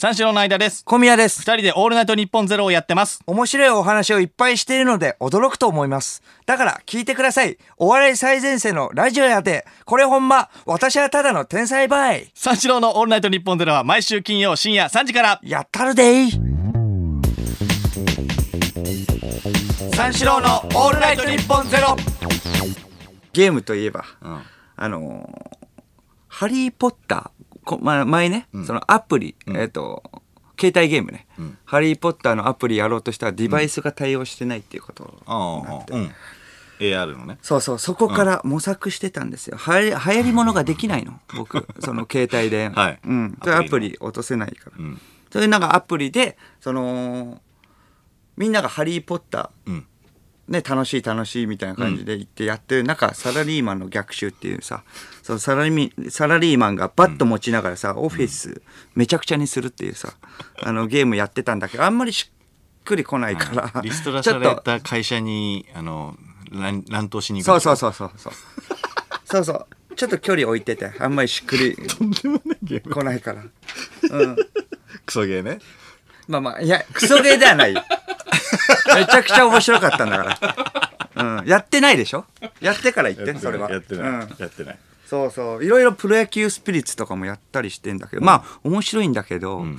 三四郎の間です。小宮です。二人でオールナイトニッポンゼロをやってます。面白いお話をいっぱいしているので驚くと思います。だから聞いてください。お笑い最前線のラジオやで。これほんま、私はただの天才バイ。三四郎のオールナイトニッポンゼロは毎週金曜深夜3時から。やったるでい。三四郎のオールナイトニッポンゼロ。ゲームといえば、うん。あのーハリーポッター、こま、前ね、そのアプリ、えっ、と、携帯ゲームね、んハリーポッターのアプリやろうとしたらデバイスが対応してないっていうことああ、うん。AR のね。そうそう、そこから模索してたんですよ。はやり流行り物ができないの、僕。その携帯で。はいうん。アアプリ落とせないから。んそれなんかアプリで、その、みんながハリー・ポッター、うん。ね、楽しい楽しいみたいな感じで言ってやってる中、サラリーマンの逆襲っていうさ、そのサラリーサラリーマンがバット持ちながらさ、オフィスめちゃくちゃにするっていうさ、あのゲームやってたんだけど、あんまりしっくりこないから、リストラさちょっとれた会社に、あの、乱乱闘しに行く。そうそうそうそうそう。そうそう。ちょっと距離置いてて、あんまりしっくりとんでもないゲーム。来ないから。うん。クソゲーね。まあまあ、いや、クソゲーではないよ。めちゃくちゃ面白かったんだから。うん。やってないでしょ？やってから言って、それは。やってない。うん。やってない。そうそう。いろいろプロ野球スピリッツとかもやったりしてんだけど、まあ、面白いんだけど、ん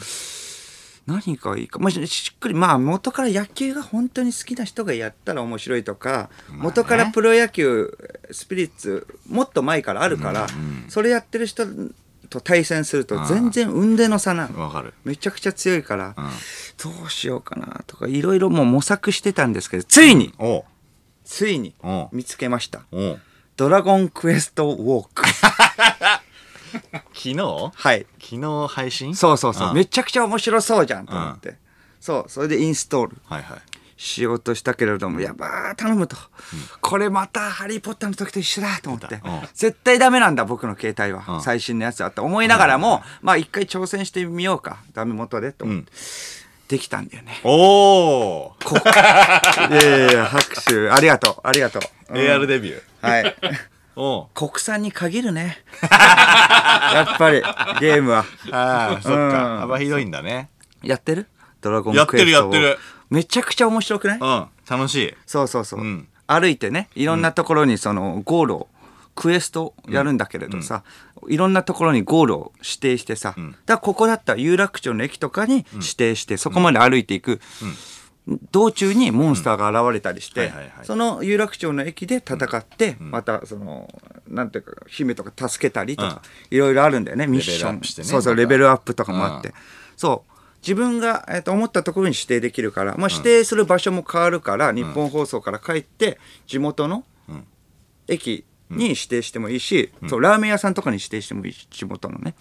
何がいいか、まあ、ししっくり、まあ、元から野球が本当に好きな人がやったら面白いとか、元からプロ野球スピリッツ、もっと前からあるから、それやってる人と対戦すると全然運での差なの。わかる。めちゃくちゃ強いから、んどうしようかなとか、いろいろもう模索してたんですけど、ついに。ついに。見つけました。ドラゴンクエストウォーク。昨日？はい。昨日配信？そうそうそう。んめちゃくちゃ面白そうじゃんと思って。そう。それでインストールはいはい。しようとしたけれども、やばー、頼むと。これまたハリー・ポッターの時と一緒だと思って。絶対ダメなんだ、僕の携帯は。うん最新のやつだって思いながらも、まあ一回挑戦してみようか。ダメ元でと思って。できたんだよね。おおこ いやいやいや、拍手。ありがとう。ありがとう。うん AR デビュー。はい。国産に限るね。やっぱり、ゲームは。ああ、そっうんか。幅広いんだね。やってる？ドラゴンやってるクエストをやってるめちゃくちゃ面白くない？うん。楽しい。そうそうそう、うん。歩いてねいろんなところにそのゴールを、クエストやるんだけれどさ、いろんなところにゴールを指定してさ、だからここだったら有楽町の駅とかに指定して、そこまで歩いていく、道中にモンスターが現れたりして、その有楽町の駅で戦って、またそのなんていうか姫とか助けたりとか、いろいろあるんだよねミッション。ね。そうそうレベルアップとかもあって、うん。そう自分が、えー、と思ったところに指定できるから、まあ、指定する場所も変わるから、日本放送から帰って地元のん。駅に指定してもいいし、そうラーメン屋さんとかに指定してもいいし地元のね、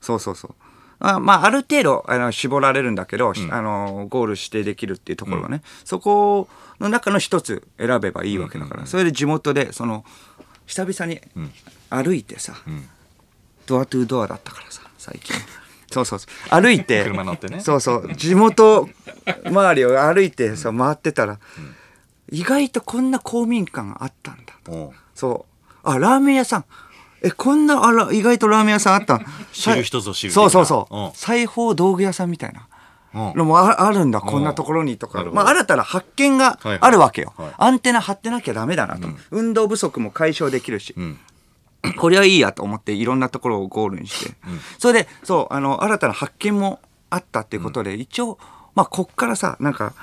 そうそうそう。あまあある程度あの絞られるんだけど、あのゴール指定できるっていうところがね、そこの中の一つ選べばいいわけだから、それで地元でその久々に歩いてさ、ドアトゥードアだったからさ最近そうそうそう。歩いて。車乗ってね。そうそう。地元周りを歩いてさ回ってたら、意外とこんな公民館があったんだおう。そう。あラーメン屋さん。えこんなあら意外とラーメン屋さんあった知る人ぞ知るそうそうそう、う。ん裁縫道具屋さんみたいな。う。んのもああるんだこんなところにとか、まあ、新たな発見がはいはい。あるわけよ、はい。アンテナ張ってなきゃダメだなと、運動不足も解消できるし、ん これはいいやと思っていろんなところをゴールにして、それでそうあの新たな発見もあったっていうことで、一応まあこっからさなんか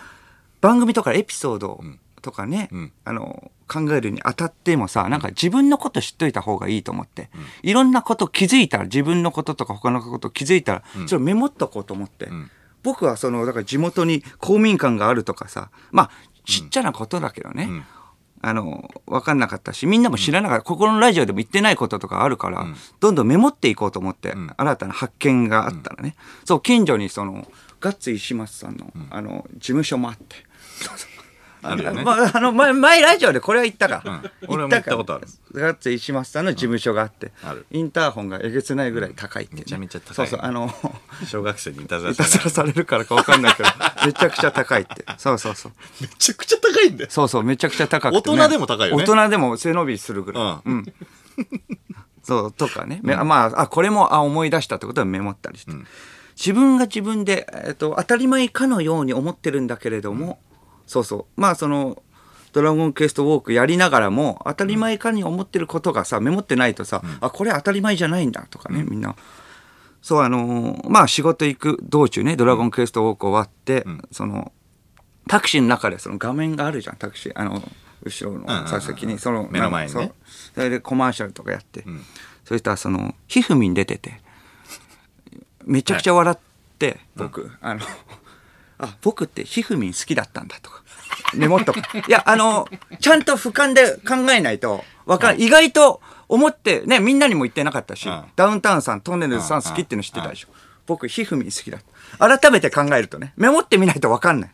番組とかエピソードとかね、ん。あの考えるにあたってもさなんか自分のこと知っといた方がいいと思って、いろんなこと気づいたら自分のこととか他のこと気づいたら、それをメモっとこうと思って、僕はそのだから地元に公民館があるとかさまあちっちゃなことだけどね、んあの分かんなかったしみんなも知らなかった、ここのラジオでも言ってないこととかあるから、どんどんメモっていこうと思って、新たな発見があったらね、そう近所にそのガッツ石松さんの,、あの事務所もあって。あるよね。まあ、あの前前ラジオでこれは言ったか、うん。俺も言ったことある。ガッツ石松さんの事務所があって、ある。インターホンがえげつないぐらい高いって、ね。めちゃめちゃ高い。そうそうあの小学生にいたずらいたずらされるからか分かんないけどめちゃくちゃ高いって。そうそうそう。めちゃくちゃ高いんだよ。そうそうめちゃくちゃ高くて、ね、大人でも高いよね。大人でも背伸びするぐらい、うん。そうとかね、めまああこれもあ思い出したってことはメモったりして、自分が自分で、えっと当たり前かのように思ってるんだけれども、そうそう。まあそのドラゴンクエストウォークやりながらも当たり前かに思ってることがさメモってないとさ、あこれ当たり前じゃないんだとかね、みんな。そうあのーまあ仕事行く道中ねドラゴンクエストウォーク終わって、そのタクシーの中でその画面があるじゃんタクシーあの後ろの座席に。その目の前にね。それでコマーシャルとかやって、そしたらそのひふみん出てて。めちゃくちゃ笑って、僕、あのあ僕ってひふみん好きだったんだとか。メモっとかいやあのちゃんと俯瞰で考えないとわかん意外と思ってねみんなにも言ってなかったし、うん。ダウンタウンさんトンネルズさん好きっていうの知ってたでしょ、僕ひふみん好きだ改めて考えるとねメモってみないとわかんない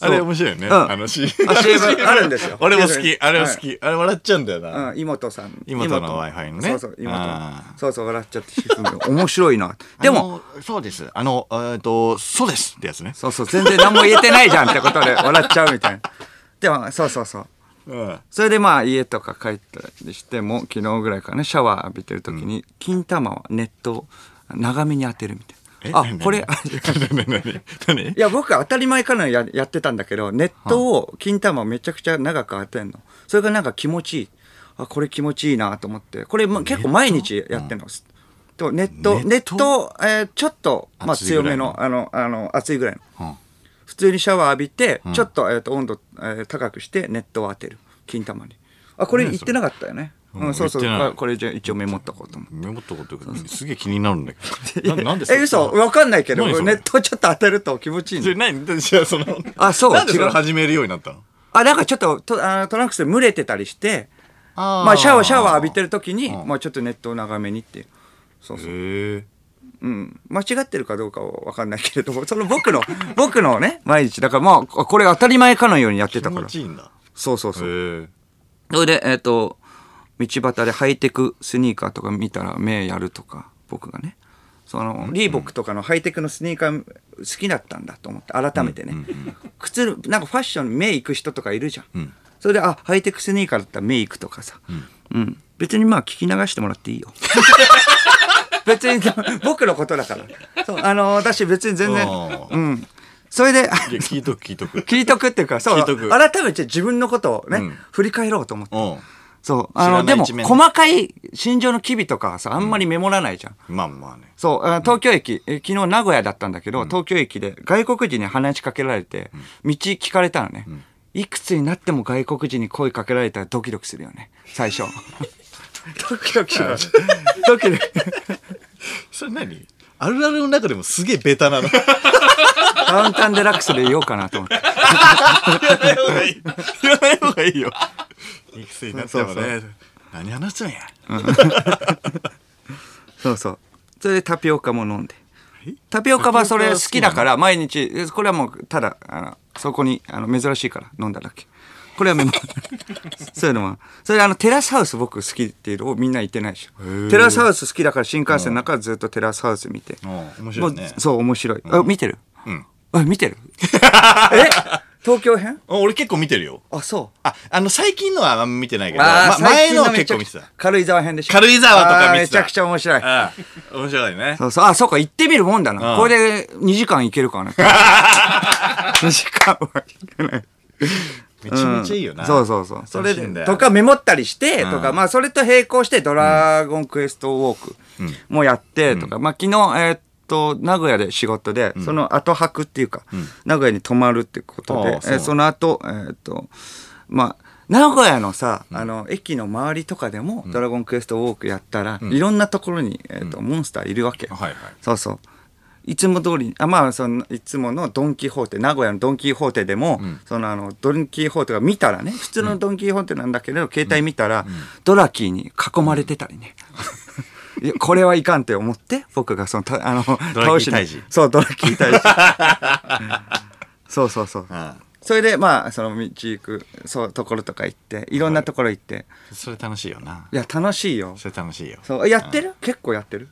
あれ面白いよね。うん。あの CM あるんですよ。俺も好き。あれは好き。あれ笑っちゃうんだよな。うん、妹さん。妹の Wi-Fi のね。そうそう妹。あそうそう笑っちゃって面白いなでもそうです。あの、えっと、そうですってやつね。そうそう全然何も言えてないじゃんってことで笑っちゃうみたいな。でもそうそうそう。うん。それでまあ家とか帰ったりしても昨日ぐらいからねシャワー浴びてる時に金玉は熱湯を長めに当てるみたいなあ何これいや僕当たり前からややってたんだけど熱湯を金玉をめちゃくちゃ長く当てんの。それがなんか気持ちいい。あこれ気持ちいいなと思って。これま結構毎日やってんの、と熱湯熱湯熱湯、えーちょっと、まあ、強めのあのあの熱いぐらいの。うん普通にシャワー浴びて、ちょっと,、えー、と温度、えー高くして熱湯を当てる。金玉に。あこれ？言ってなかったよねうんうん、そうそう。これじゃあ一応メモっとこうと思って。メモったことすげえ気になるんだけど。ななんでえ嘘。わかんないけど何それ熱湯ちょっと当てると気持ちいいんだそれ何？じゃあその、あそう。なんでそれ始めるようになったの？あなんかちょっととあのトランクスで蒸れてたりしてあまあシャワーシャワー浴びてる時に、うん。まあ、ちょっと熱湯長めにって。いうそうそう、へえ。うん、間違ってるかどうかは分かんないけれどもその僕の 僕のね毎日。だからまあこれ当たり前かのようにやって気たから。持ちいいんだ。そうそうそう。それでえっ、と道端でハイテクスニーカーとか見たら目やるとか僕がね。そのリーボックとかのハイテクのスニーカー好きだったんだと思って改めてね、靴なんかファッションに目行く人とかいるじゃん、ん。それであハイテクスニーカーだったら目行くとかさ、うん。別にまあ聞き流してもらっていいよ。別に僕のことだから。そうあの私別に全然うん。それで聞いとく聞いとく。聞いとく っていうかそう改めて自分のことをね、うん。振り返ろうと思って。う。ん。そう。あの、でも、細かい心情の機微とかはさ、あんまりメモらないじゃん。まあまあね。そう、あ東京駅、え昨日名古屋だったんだけど、東京駅で外国人に話しかけられて、道聞かれたのね。いくつになっても外国人に声かけられたらドキドキするよね、最初。ドキドキします。ドキドキ。それ何？あるあるの中でもすげえベタなの。ダウンタウンデラックスで言おうかなと思って。言わない方がいい。言わない方がいいよ。いくつになってもそうね。何話すんや。そうそう。それでタピオカも飲んで。タピオカはそれ好きだから毎日えこれはもうただあのそこにあの珍しいから飲んだだけ。これはメモ。そういうのはそれであのテラスハウス僕好きっていうのをみんな言ってないでしょ。テラスハウス好きだから新幹線の中はずっとテラスハウス見て。うん面も白いうね。そう面白い。あ見てる？うん。あ見てる？え？東京編？あ俺結構見てるよ。あそうあ、あの最近のはあんま見てないけど、ま前のは結構見てた。軽井沢編でしょ？軽井沢とか見てためちゃくちゃ面白いああ面白いね。そうそう。あ、そうか、行ってみるもんだな。うんこれで2時間行けるかな。2時間はいけない。めちゃめちゃいいよな。そうそうそう。それで、とかメモったりして、うんとか、まあそれと並行してドラゴンクエストウォークもやって、とか、まあ昨日、えーっと、名古屋で仕事で、その後泊っていうか、名古屋に泊まるってことでそう。えーその後、えーっと、まあ、名古屋のさ、あの、駅の周りとかでも、ドラゴンクエストウォークやったら、いろんなところに、えーっと、モンスターいるわけ。はいはい。そうそう。いつも通りあまあそのいつものドン・キホーテ名古屋のドン・キホーテでも、そのあのドン・キホーテが見たらね普通のドン・キホーテなんだけど、携帯見たら、ドラキーに囲まれてたりね。これはいかんって思って僕がそのたあの倒しにそうドラキー退治。そうそうそう。あそれでまあその道行くそうところとか行っていろんなところ行って、それ楽しいよな。い、や楽しいよ。それ楽しいよ。そう。やってる、結構やってる？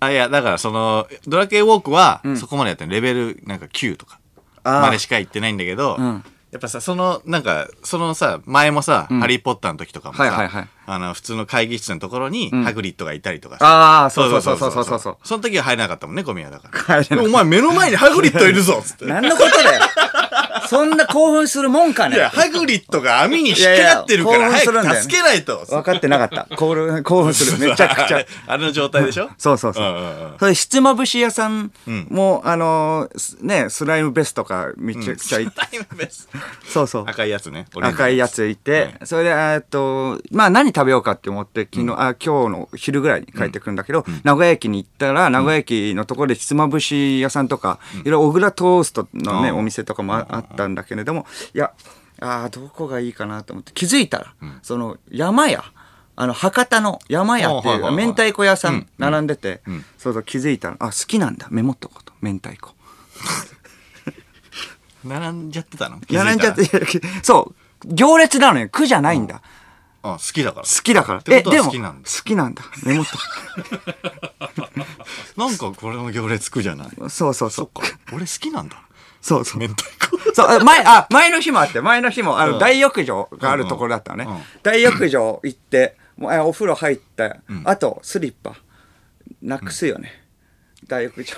あ、いや、だからその、ドラケイウォークは、そこまでやってる。レベルなんか9とか、までしか行ってないんだけど、うんやっぱさ、その、なんか、そのさ、前もさ、ハリーポッターの時とかもさ、はいはいはいあの、普通の会議室のところに、ハグリッドがいたりとかさ。ああ、そうそうそうそうそうそうそう。その時は入れなかったもんね、ゴミ屋だから。お前目の前にハグリッドいるぞつって。何のことだよ。そんな興奮するもんかね？いや、ハグリッドが網に引っかかってるから、早く助けないと。分かってなかった。興奮興奮する。めちゃくちゃ。あの状態でしょ？そうそうそう。それ、ひつまぶし屋さんも、あのね、スライムベストか、めちゃくちゃい、タイムベスそうそう。赤いやつね。赤いやついて、それで、えっと、まあ何食べようかって思って、昨日、あ、今日の昼ぐらいに帰ってくるんだけど、名古屋駅に行ったら、名古屋駅のところでひつまぶし屋さんとか、いろいろ小倉トーストのね、うんお店とかもああったんだけれども、いや、あーどこがいいかなと思って、気づいたら、その、山屋、あの、博多の山屋っていう明太子屋さうんん並んでてん、そうそう気づいたら、あ、好きなんだ、メモっとこうと、明太子。並んじゃってたの？並んじゃって、そう、行列なのよ、苦じゃないんだ。あ、好きだから。好きだから。てことはでも好きなんだ。メモっ なんかこれの行列くじゃない？と。そうそうそう。そっか。俺好きなんだ。そうそう。明太子。そう、あ前、あ、前の日もあって、前の日も、あの、うん大浴場があるところだったのね。大浴場行って、もうあお風呂入った、あと、スリッパ、なくすよね。大浴場。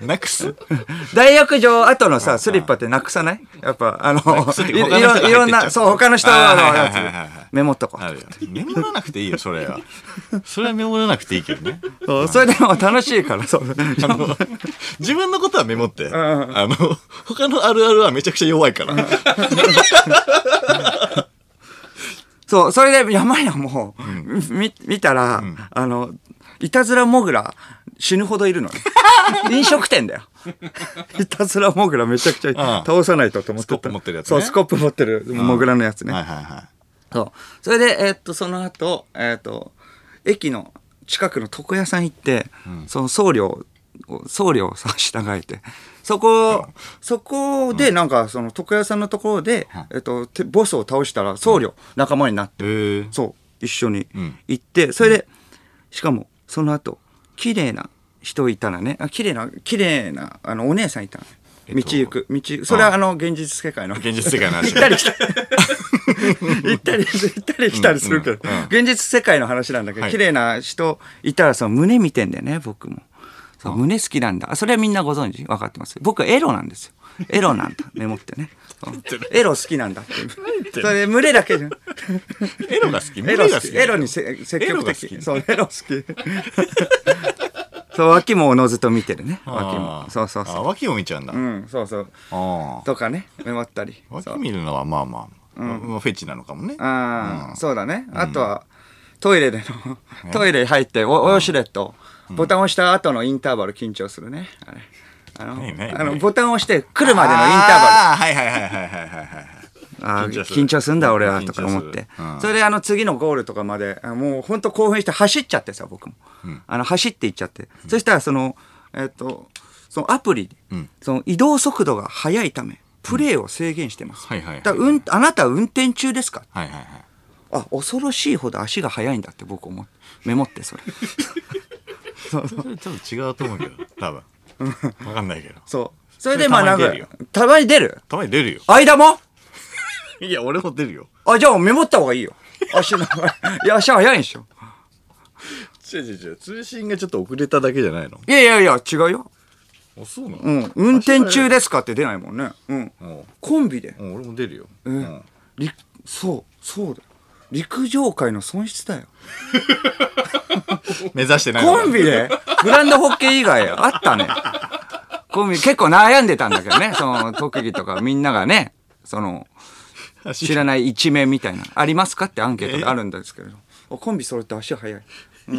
なくす？大浴場後のさ、スリッパってなくさない？やっぱ、あの、いろんな、そう、他の人のやつ、メモっとこう。メモらなくていいよ、それは。それはメモらなくていいけどね。そうそれでも楽しいから、そう。自分のことはメモって。んあの、他のあるあるはめちゃくちゃ弱いから。そう、それで山屋も、み見たら、あの、いたずらモグラ死ぬほどいるのね。飲食店だよ。いたずらモグラめちゃくちゃん。倒さないとと思ってた。スコップ持ってるやつね。そう、スコップ持ってるモグラのやつね。はいはいはい。そう。それで、えーっと、その後、えーっと、駅の近くの床屋さん行って、その僧侶を、僧侶をさ、従えて、そこ、そこで、なんか、その床屋さんのところで、えーっと、てボスを倒したら僧侶、仲間になって、えー、そう、一緒にん。行って、それで、しかも、その後、綺麗な人いたらね、あ綺麗な、綺麗な、あの、お姉さんいたのね。えっと道行く、道。それはあの、現実世界の。現実世界の話 行ったり来た行ったり、行ったり来たりするけど、うんうんうん現実世界の話なんだけど、はい綺麗な人いたら、その胸見てんだよね、僕も。胸好きなんだ。あそれはみんなご存知？分かってます？僕はエロなんですよ。エロなんだ。メモってね。エロ好きなんだっていう。それで胸だけじゃん。エロが好き？エロ好き？エロにせ積極的。そう、エロ好き。そう、脇もおのずと見てるね。脇あも。ーそうそうそう。あ脇も見ちゃうんだ。うん、そうそう。ああ。とかね、メモったり。脇見るのはまあまあ、まあフェチなのかもね。ああ、そうだね。あとは、トイレでの、トイレ入って、お、およしレット、ボタンを押した後のインターバル緊張するね。あれ。あの、あのボタンを押して来るまでのインターバル。ああ、はいはいはいはいはいはいはい。あー緊張する。んだ俺はとか思って、うん。それであの次のゴールとかまであもう本当興奮して走っちゃってさ僕も、あの走っていっちゃって、そしたらそのえっ、とそのアプリで、ん。その移動速度が速いためプレーを制限してます、はいはいはいだうんあなたは運転中ですか？はいはいはい。あ恐ろしいほど足が速いんだって僕思って。メモってそれ。そうそうそれちょっと違うと思うけど、多分。わかんないけど。そうそれでまあなんかたまに出る？よたまに出るよ。間も？いや、俺も出るよ。あじゃあメモった方がいいよ足のいや足速いんでしょ違う違う違う。通信がちょっと遅れただけじゃないの？いやいやいや違うよあ、そうなの？うん、運転中ですかって出ないもんね。うん。うんコンビで。うん、俺も出るよ。えうん。りそう、そうだよ。陸上界の損失だよ。目指してないコンビでグランドホッケー以外あったね。コンビ結構悩んでたんだけどね。その特技とかみんながね、その知らない一面みたいな。ありますかってアンケートであるんですけれど。あコンビ揃って足速い。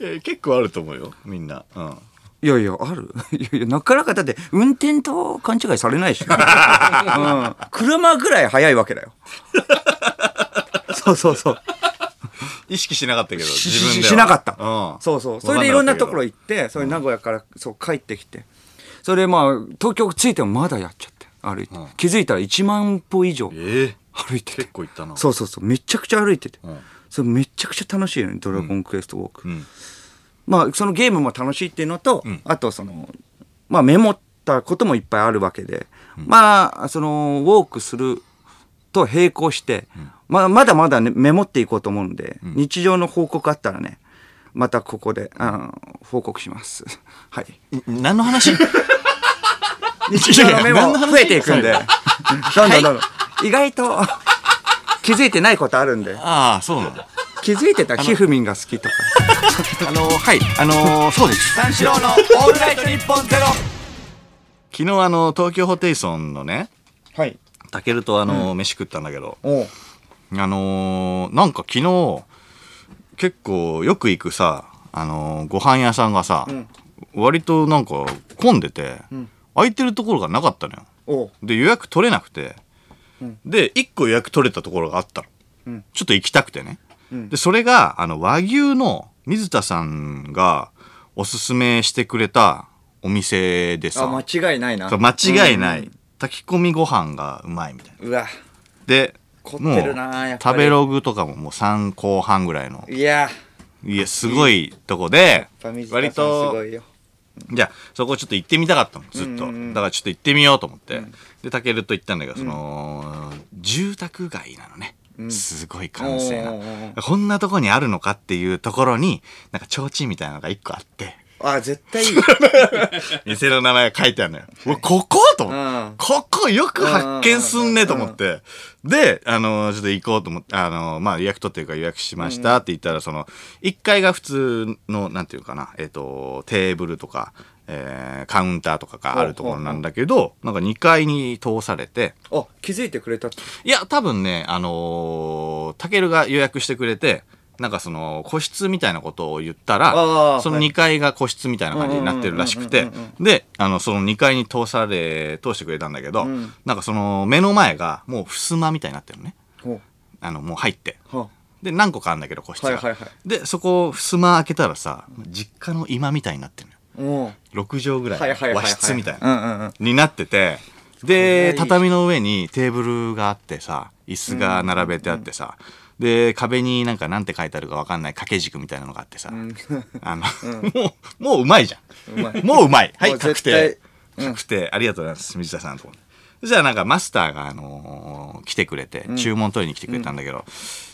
いや結構あると思うよ、みんな。うん。いやいや、ある いやいや、なかなかだって、運転と勘違いされないし、うん。車ぐらい速いわけだよ。そうそうそう。意識しなかったけど、し自分では。しなかった。うん。そうそう。それでいろんなところ行行って、それ名古屋からそう帰ってきて。それでまあ、東京着いてもまだやっちゃって、歩いて。気づいたら1万歩以上ええ歩いてて結。構行ったな。そうそうそう。めちゃくちゃ歩いてて。んそれめちゃくちゃ楽しいよね、ドラゴンクエストウォーク。うん。まあ、そのゲームも楽しいっていうのと、んあとその、まあメモったこともいっぱいあるわけで、まあそのウォークすると並行して、まあ、まだまだ、ね、メモっていこうと思うんで、日常の報告あったらねまたここで、あの報告します。はい。何の話？日常のメモ増えていくんで、どんどんどんどん。意外と気づいてないことあるんで、ああ、そうなんだ。気づいてたひふみんが好きとか。あの、はい、あの、そうです。三四郎のオールナイトニッポンゼロ昨日あの、東京ホテイソンのね、はい。タケルとあの、飯食ったんだけど、あのーなんか昨日、結構よく行くさ、あのーご飯屋さんがさ、割となんか混んでて、空いてるところがなかったのよ。おう。で、予約取れなくて、で、1個予約取れたところがあったの。うん。ちょっと行きたくてね。で、それが、あの、和牛の水田さんがおすすめしてくれたお店でさ、あ、間違いないな。そう間違いない、炊き込みご飯がうまいみたいな。うわ。で、凝ってるなやっぱり食べログとかももう3後半ぐらいの、いや、いや、すごいとこで、割とご、いよ。じゃあ、そこちょっと行ってみたかったの、ずっと。うんうんうんだからちょっと行ってみようと思って。で、たけると行ったんだけど、その、住宅街なのね。すごい閑静おーおーな。こんなとこにあるのかっていうところに、なんか提灯みたいなのが一個あって、あ、絶対いい。店の名前が書いてあるのよ。うわここと思ってうんここよく発見すんねと思って。で、あの、ちょっと行こうと思って、あの、まあ予約取っていうか予約しましたって言ったら、その、1階が普通の、なんていうかな、えっ、と、テーブルとか、えーカウンターとかがあるところなんだけど、なんか2階に通されて、あ、気づいてくれたって。いや、多分ね、あのー、たけるが予約してくれて、なんかその、個室みたいなことを言ったあら、ーその2階が個室みたいな感じになってるらしくてうんうんうん、で、あの、その2階に通され、通してくれたんだけど、んなんかその、目の前がもう襖みたいになってるのね。ほあの、もう入って。で、何個かあるんだけど、個室が。はいはいはいで、そこ、襖開けたらさ、実家の今みたいになってるのよ。おう6畳ぐらいの和室みたいな。うんうんうん。になってて、で畳の上にテーブルがあってさ、椅子が並べてあってさ、で、壁になんかなんて書いてあるかわかんない掛け軸みたいなのがあってさ、あの、もう、もううまいじゃん。うまいもううまい。はい、確定。確定。ありがとうございます、水田さんと思って。そしたらなんかマスターが、あのー来てくれて、注文取りに来てくれたんだけど、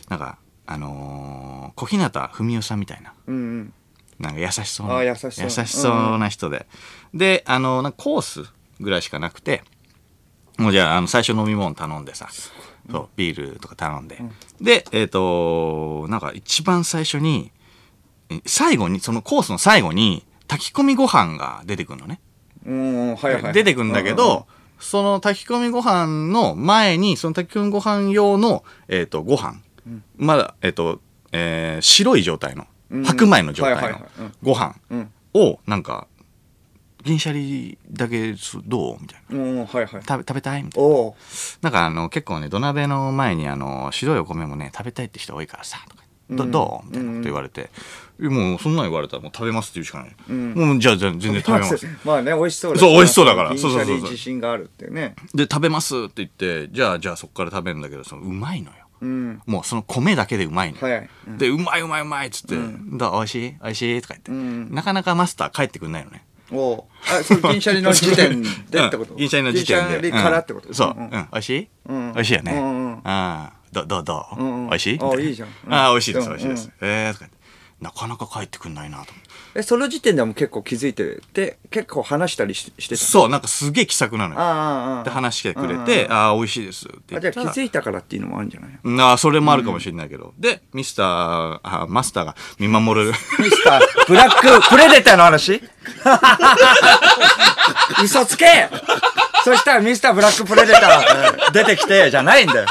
なんか、あのー小日向文世さんみたいな。うんうん。なんか優しそうな。あ優しそうそうな人で。で、あの、なんかコースぐらいしかなくて、もうじゃあ、あの、最初飲み物頼んでさ、そう、ビールとか頼んで。で、えっ、と、なんか一番最初に、え最後に、そのコースの最後に、炊き込みご飯が出てくるのね。うんうん、はいはい。出てくるんだけど、その炊き込みご飯の前に、その炊き込みご飯用の、えっ、と、ご飯。まだ、えっ、と、えー白い状態の、うん白米の状態のご飯うんを、なんか、銀シャリだけすどう？みたいな。うん、うん、はいはい。食べ、食べたい？みたいな。おうなんかあの、結構ね、土鍋の前にあの、白いお米もね、食べたいって人多いからさ、とか。どうんどう？みたいなこと言われて。えもう、そんなの言われたらもう食べますって言うしかない。んもう、じゃあ、全然食べます。まあね、美味しそうだそう美味しそうだから銀シャそうそうそうそうリ自信があるってね。で、食べますって言って、じゃあ、じゃあそこから食べるんだけど、その、うまいのよ。うん。もうその米だけでうまいの。はいで、うまいうまいうまいっつって、だ美味しい？美味しい？とか言って、んなかなかマスター帰ってくんないのね。おうあ、それ銀シャリの時点でってこと？うん。銀シャリの時点で。銀シャリからってこと？うん。そう。ん。うん。美味しい？うん。美味しいよね。うんうんああ。ど、どう、どう？うんうん。美味しい？あいいじゃん。うん。ああ、美味しいです、うん美味しいです。ええとかなかなか帰ってくんないなと。え、その時点ではもう結構気づいてて、結構話したりししてたそう、なんかすげえ気さくなのよ。で、話してくれうんて、ああ、美味しいですってあ、じゃあ気。づいたからっていうのもあるんじゃない？うんああ、それもあるかもしれないけど。で、ミスター、あマスターが見守る。ミスター、ブラック プレデターの話？嘘つけそしたらミスターブラックプレデター出てきて、じゃないんだよ。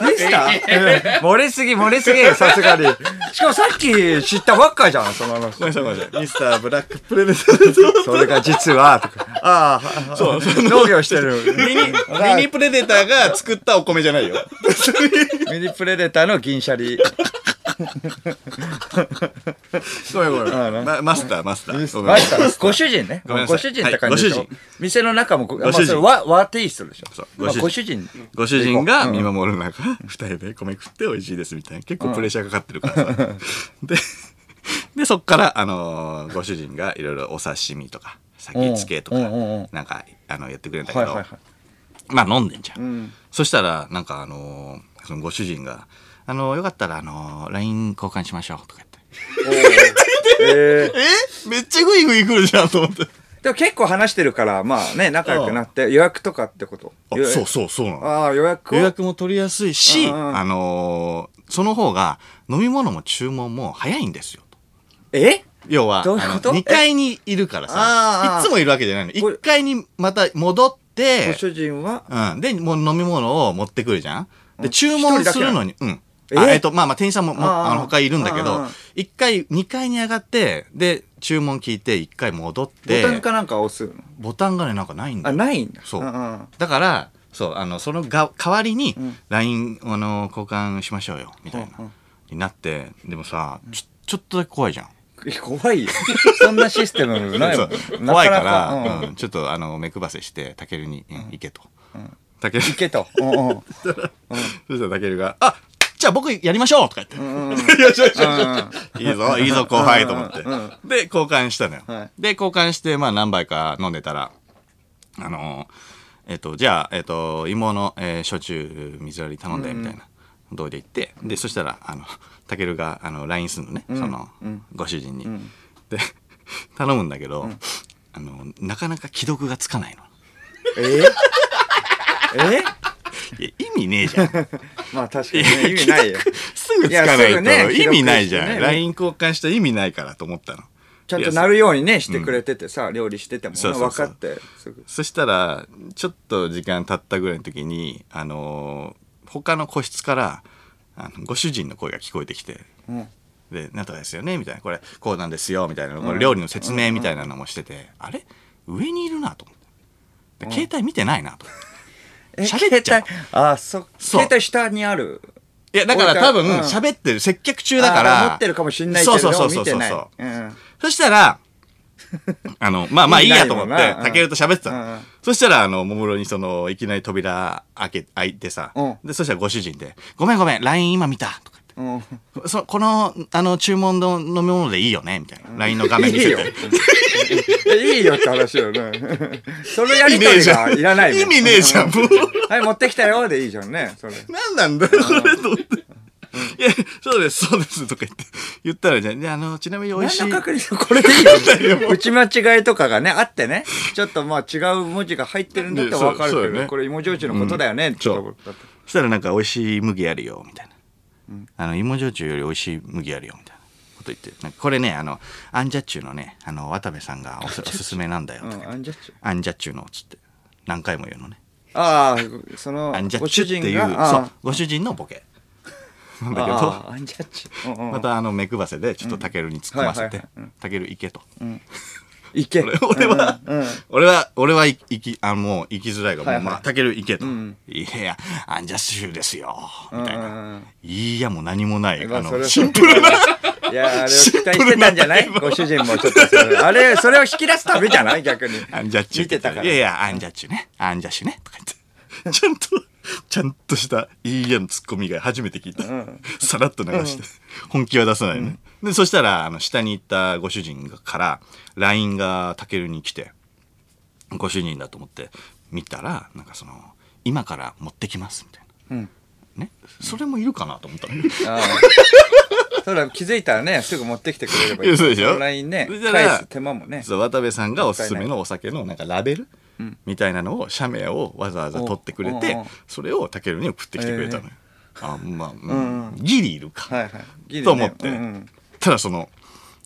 え？ミスター？漏れすぎ、漏れすぎ、さすがに。しかもさっき知ったばっかじゃん、その話。ごめんなさい、ごめんなさい。ミスターブラックプレデターそれが実は、とか。ああ、そう、農業してる。ミニ、ミニプレデターが作ったお米じゃないよ。ミニプレデターの銀シャリ。ごめんごめああん。まマスター、マスター。マスター。ご主人ね。ごめんなさい。ご主人って感じでしょ、はいご主店の中もご、まあ、ご主人。それ和和テイストでしょ。そうまあご主人。ご主人。ご主人が見うん。守る中、二人で米食って美味しいですみたいな。結構プレッシャーかかってるからさ。で、で、そそっから、あのーご主人がいろいろお刺身とか、先付けとかうんうんうんうん、なんか、あの、やってくれるんだけど、はいはいはい。まあ飲んでんじゃん。うん。そしたら、なんかあのーそのご主人が、あのーよかったら、あのー LINE 交換しましょうとか言って。えーえめっちゃグイグイ来るじゃんと思って。でも結構話してるからまあね仲良くなって予約とかってこと？そうそうそうなの。ああ予約を？予約も取りやすいし、あのーその方が飲み物も注文も早いんですよ。え？要は、どういうこと？2階にいるからさ、いつもいるわけじゃないの。これ1階にまた戻ってご、主人は？うん。で、もう飲み物を持ってくるじゃん。で、注文するのに、うん。え？あえっと、まあまあ、店員さんももあの他いるんだけどあー、1階、2階に上がって、で、注文聞いて1回戻っボて、タンかなんか押すの？ボタンがね、なんかないんだあよ。ないんだ。そう。だから、そう、あの、そのが代わりにん、LINE、あの、交換しましょうよ、みたいなになって、でもさ、ちょ、ちょっとだけ怖いじゃん。え怖いよ。そんなシステムないもん。怖いから、うん。ちょっとあの目配せしてたけるに、うん行けと。たける行けと。そしたらたけるが「あじゃあ僕やりましょう!」とか言って「ん。よしよしよしいい。ぞいいぞ後輩」と思って。で交換したのよ、はい。で交換してまあ何杯か飲んでたらあのえっ、とじゃあ、えっと芋の、えー焼酎水割り頼んでみたいな、どうで言って。でそしたらあのたけるがあの LINE するのね、その、ご主人に、で 頼むんだけど、あのなかなか既読がつかないの。ええいや意味ねえじゃん。まあ確かにね意味ないよ。すぐつかないと意味ないじゃん、LINE 交換した意味ないからと思ったの。ちゃんとなるようにねしてくれててさ料理してても。分かってすぐ。そしたらちょっと時間経ったぐらいの時にあのー他の個室からあのご主人の声が聞こえてきて。うん。で「なんとかですよね」みたいな「これこうなんですよ」みたいな。これ料理の説明みたいなのもしてて、あれ？上にいるなと思って。で携帯見てないなと。思ってえ喋っちゃう。携帯あそそう。携帯下にある。いやだから多分うん。喋ってる接客中だから。あ持ってるかもしんないけどそうそうそうそうそうう。ん。そしたら、あの、まあまあいいやと思って意味ないもん、なたけると喋ってたの。うん。うんそしたら、あの、ももろにその、いきなり扉開け、開いてさ、うん。で、そしたらご主人で、ごめんごめん、LINE 今見た。とかうん。そこの、あの、注文の飲み物でいいよね？みたいな。LINE の画面見せいいよ。て。いいよって話よね。そのやりとりがいらない意味ねえじゃん、もう。はい持ってきたよでいいじゃんね。それ。何なんだよ、これ、と思って。いや、そうです、そうです、とか言って、言ったらじゃあ、であの、ちなみに美味しい。確認これでいいよ打ち間違いとかがねあってね。ちょっとまあ違う文字が入ってるんだってわかるけど、ね。これ芋焼酎のことだよねってそう。ところだってそしたらなんか美味しい麦あるよみたいな、あの芋焼酎より美味しい麦あるよみたいなこと言ってこれねあのアンジャッチュのねあの渡部さんがおすおすすめなんだよアンジャッチュ？アンジャッチュのつって何回も言うのね。ああそのアンジャご主ッチュっていうそうご主人のボケ。なんだけど。ああアンジャッチュ。うんうん。またあの目配せでちょっとタケルに突っ込ませて。はいはいはいうん「タケル行け」と。いけ俺俺は、うんうん俺は、俺は行き、あもう行きづらいから、はいはいもうまあ、たける行けと。んいや、アンジャッシュですよ、みたいな。んいや、もう何もない。ああそれはシンプルな。いやあれを期待してたんじゃない？ご主人もちょっとあれそれを引き出すためじゃない？逆にアンジャッチュ見てたからいやいや、アンジャッチュね。アンジャッシュね。とか言って。ちゃんと、ちゃんとした、いいやのツッコミが初めて聞いた。さらっと流して。本気は出さないね。で、そしたら、あの、下に行ったご主人から、LINE がタケルに来て、ご主人だと思って見たら、なんかその、今から持ってきます、みたいな。うんね？それもいるかなと思ったのよ。そ気づいたらねすぐ持ってきてくれればいいそうでしょ？オンラインね返す手間もねそう渡部さんがおすすめのお酒のなんかラベル、みたいなのを社名をわざわざ取ってくれてそれをタケルに送ってきてくれたのよ、あまあ、うん。ギリいるか、はいはい。ギリね。と思って、ただその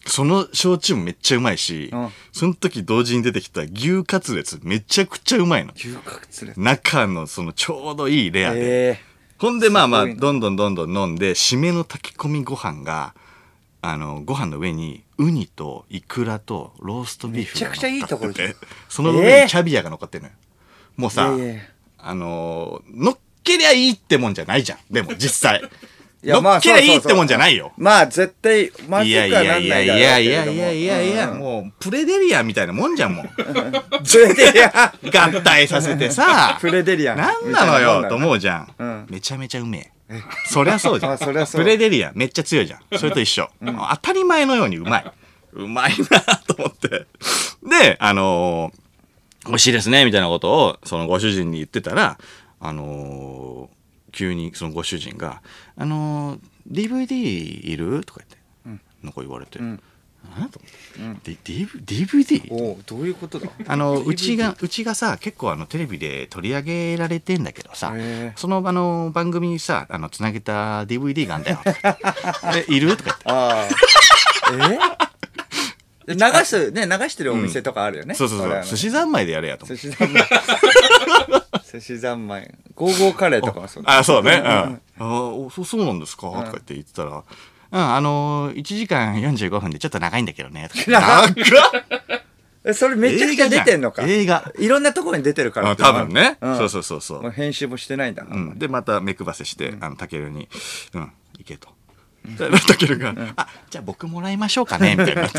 その焼酎もめっちゃうまいし、うん。その時同時に出てきた牛カツレツめちゃくちゃうまいの。牛角連れ中のそのちょうどいいレアで、えほんでまあまあどんどんどんどん飲んで締めの炊き込みご飯があのご飯の上にウニとイクラとローストビーフがめちゃくちゃいいところじゃん。その上にキャビアが乗っかってるのよ。もうさいやいやあのー乗っけりゃいいってもんじゃないじゃん。でも実際。いやまあ乗っけりゃいいってもんじゃないよ。まあ絶対まずいくはやいやいなんないやいやいだろうけれども。やいやいやいやうんもうプレデリアンみたいなもんじゃんもう。プレデリア。合体させてさ。プレデリア。ンなんなのよとう思うじゃん、うん。めちゃめちゃうめえそりゃそうじゃん。あ そりゃそうブレデリアンめっちゃ強いじゃん。それと一緒。当たり前のようにうまい。うまいなと思って。で、あのー美味しいですね、みたいなことを、そのご主人に言ってたら、あのー急にそのご主人が、あのー DVD いる？とか言って、なんか言われて、んあと思って、D- DV DVD? おおどういうことだ？あのうちがうちがさ結構あのテレビで取り上げられてんだけどさそのあの番組にさあのつなげた DVD があんだよ。えいる？とか言って。ああ。え？流すね流してるお店とかあるよね、そうそうそ俺あの。う寿司三昧でやれやと思って。寿司三昧。寿司三昧。ゴーゴーカレーとかはそうだ。あそうね、うん、あおそそうなんですか、とか言って言ってたらうん、あのー、1時間45分でちょっと長いんだけどね。長っ。えそれめちゃくちゃ出てんのか。映画。いろんなところに出てるから。あ多分ね、うん。そうそうそうそう。編集もしてないんだ、うん、でまた目配せして、あのタケルに「うん行け」と。タケルが「あじゃあ僕もらいましょうかね」みたいになって。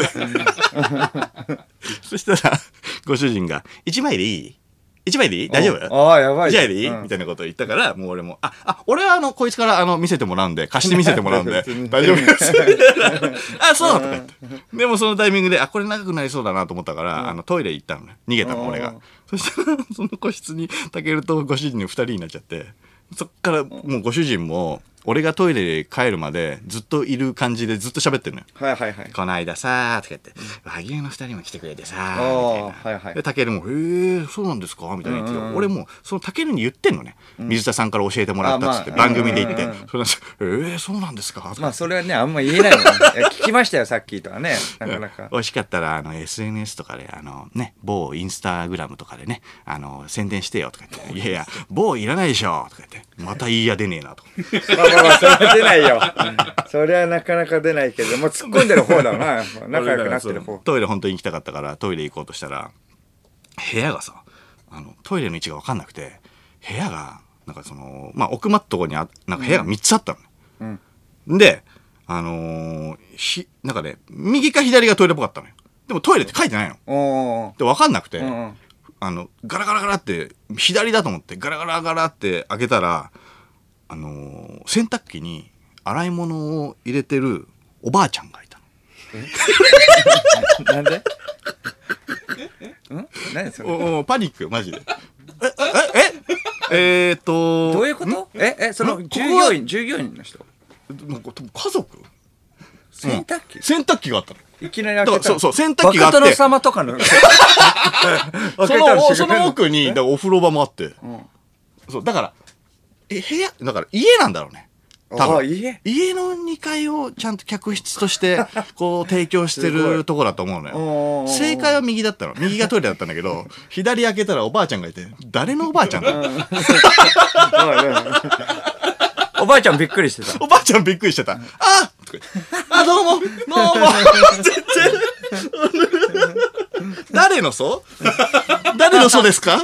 そしたらご主人が「1枚でいい？?1 枚でいい？大丈夫？ああやばい。じゃあでいい、うん。みたいなことを言ったから、もう俺も、あ、あ、俺はあの、こいつからあの、見せてもらうんで、貸して見せてもらうんで、大丈夫？です。あ、そうとか言って。でもそのタイミングで、あ、これ長くなりそうだなと思ったから、あの、トイレ行ったのね。逃げたの、俺が。うん。そしたら、その個室に、タケルとご主人の二人になっちゃって、そっからもうご主人も、俺がトイレ帰るまでずっといる感じでずっと喋ってるのよ。はいはいはい。この間さーとか言って、和牛の二人も来てくれてさーみたいはいはい。で、タケルも、へえ、そうなんですか？みたいな言ってて、うんうんうん。俺も、そのタケルに言ってんのね。水田さんから教えてもらったっつって、番組で言って。うんうんうん。それで、えー、そうなんですか？まあそれはねあんま言えないもんいや聞きましたよさっきとはね。なかなか。美味しかったら、あの、SNS とかで、あの、ね、某インスタグラムとかでね、あの、宣伝してよとか言って、いやいや、某いらないでしょとか言って、またいいや出ねえなと。それは出ないよ。それはなかなか出ないけどもう突っ込んでる方だな 仲良くなってる方。トイレ本当に行きたかったからトイレ行こうとしたら部屋がさあのトイレの位置が分かんなくて部屋がなんかそのまあ奥まったとこにあなんか部屋が3つあったの。ね、であのーひなんかね右か左がトイレっぽかったのよ。でもトイレって書いてないの。で分かんなくて、うんうん。あのガラガラガラって左だと思ってガラガラガラって開けたらあのー洗濯機に洗い物を入れてるおばあちゃんがいたの。なんで？ん何それ？おおパニックよマジで。えええ？えーっとどういうこと？ええそのん？従業員従業員の人？なんか多分家族？洗濯機？洗濯機があったの。いきなり開けたそうそう洗濯機があって。バカ殿様とかの？そのその奥にだからお風呂場もあって、そうだからえ部屋だから家なんだろうね。多あ分。家？家の2階をちゃんと客室として こう提供してるとこだと思うのよ。正解は右だったの。右がトイレだったんだけど 左開けたらおばあちゃんがいて誰のおばあちゃんだ？おばあちゃんびっくりしてた。おばあちゃんびっくりしてた。あとか言ってあ、どうも。どうも全然。誰の祖？誰の祖ですか？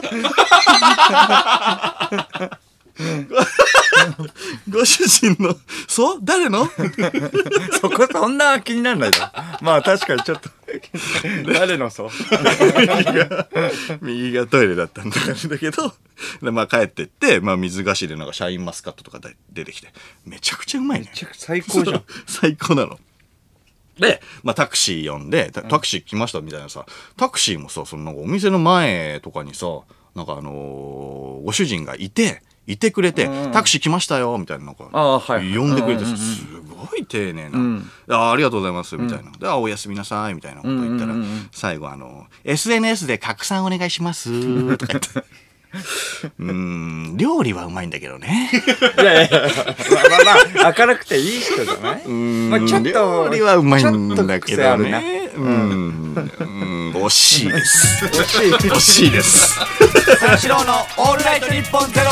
ご ご主人の祖誰の？そこそんな気にならないだろまあ確かにちょっと。誰のそう？右が右がトイレだったんだけどでまあ帰ってって、まあ、水菓子でなんかシャインマスカットとかで出てきてめちゃくちゃうまいね。最高じゃん。そ う最高なの。で、まあ、タクシー呼んで、タタクシー来ましたみたいなさ、タクシーもさ、そのなんかお店の前とかにさ、なんかあのーご主人がいて、いてくれて、タクシー来ましたよ、みたいな、なんか、はい呼んでくれてさ、うんうんうん。すごい丁寧な、ん。あーありがとうございます、みたいな。で、あ、おやすみなさい、みたいなこと言ったら、うんうんうんうん。最後あの、SNS で拡散お願いします、とか言って。うーん、料理はうまいんだけどね。いやいやまあまあまあ明るくていい人じゃない？まあちょっと料理はうまいんだけちょっと癖どあるな。ね。うん、うん、惜しいです。惜しい惜しいです。三四郎のオールナイトニッポンゼロ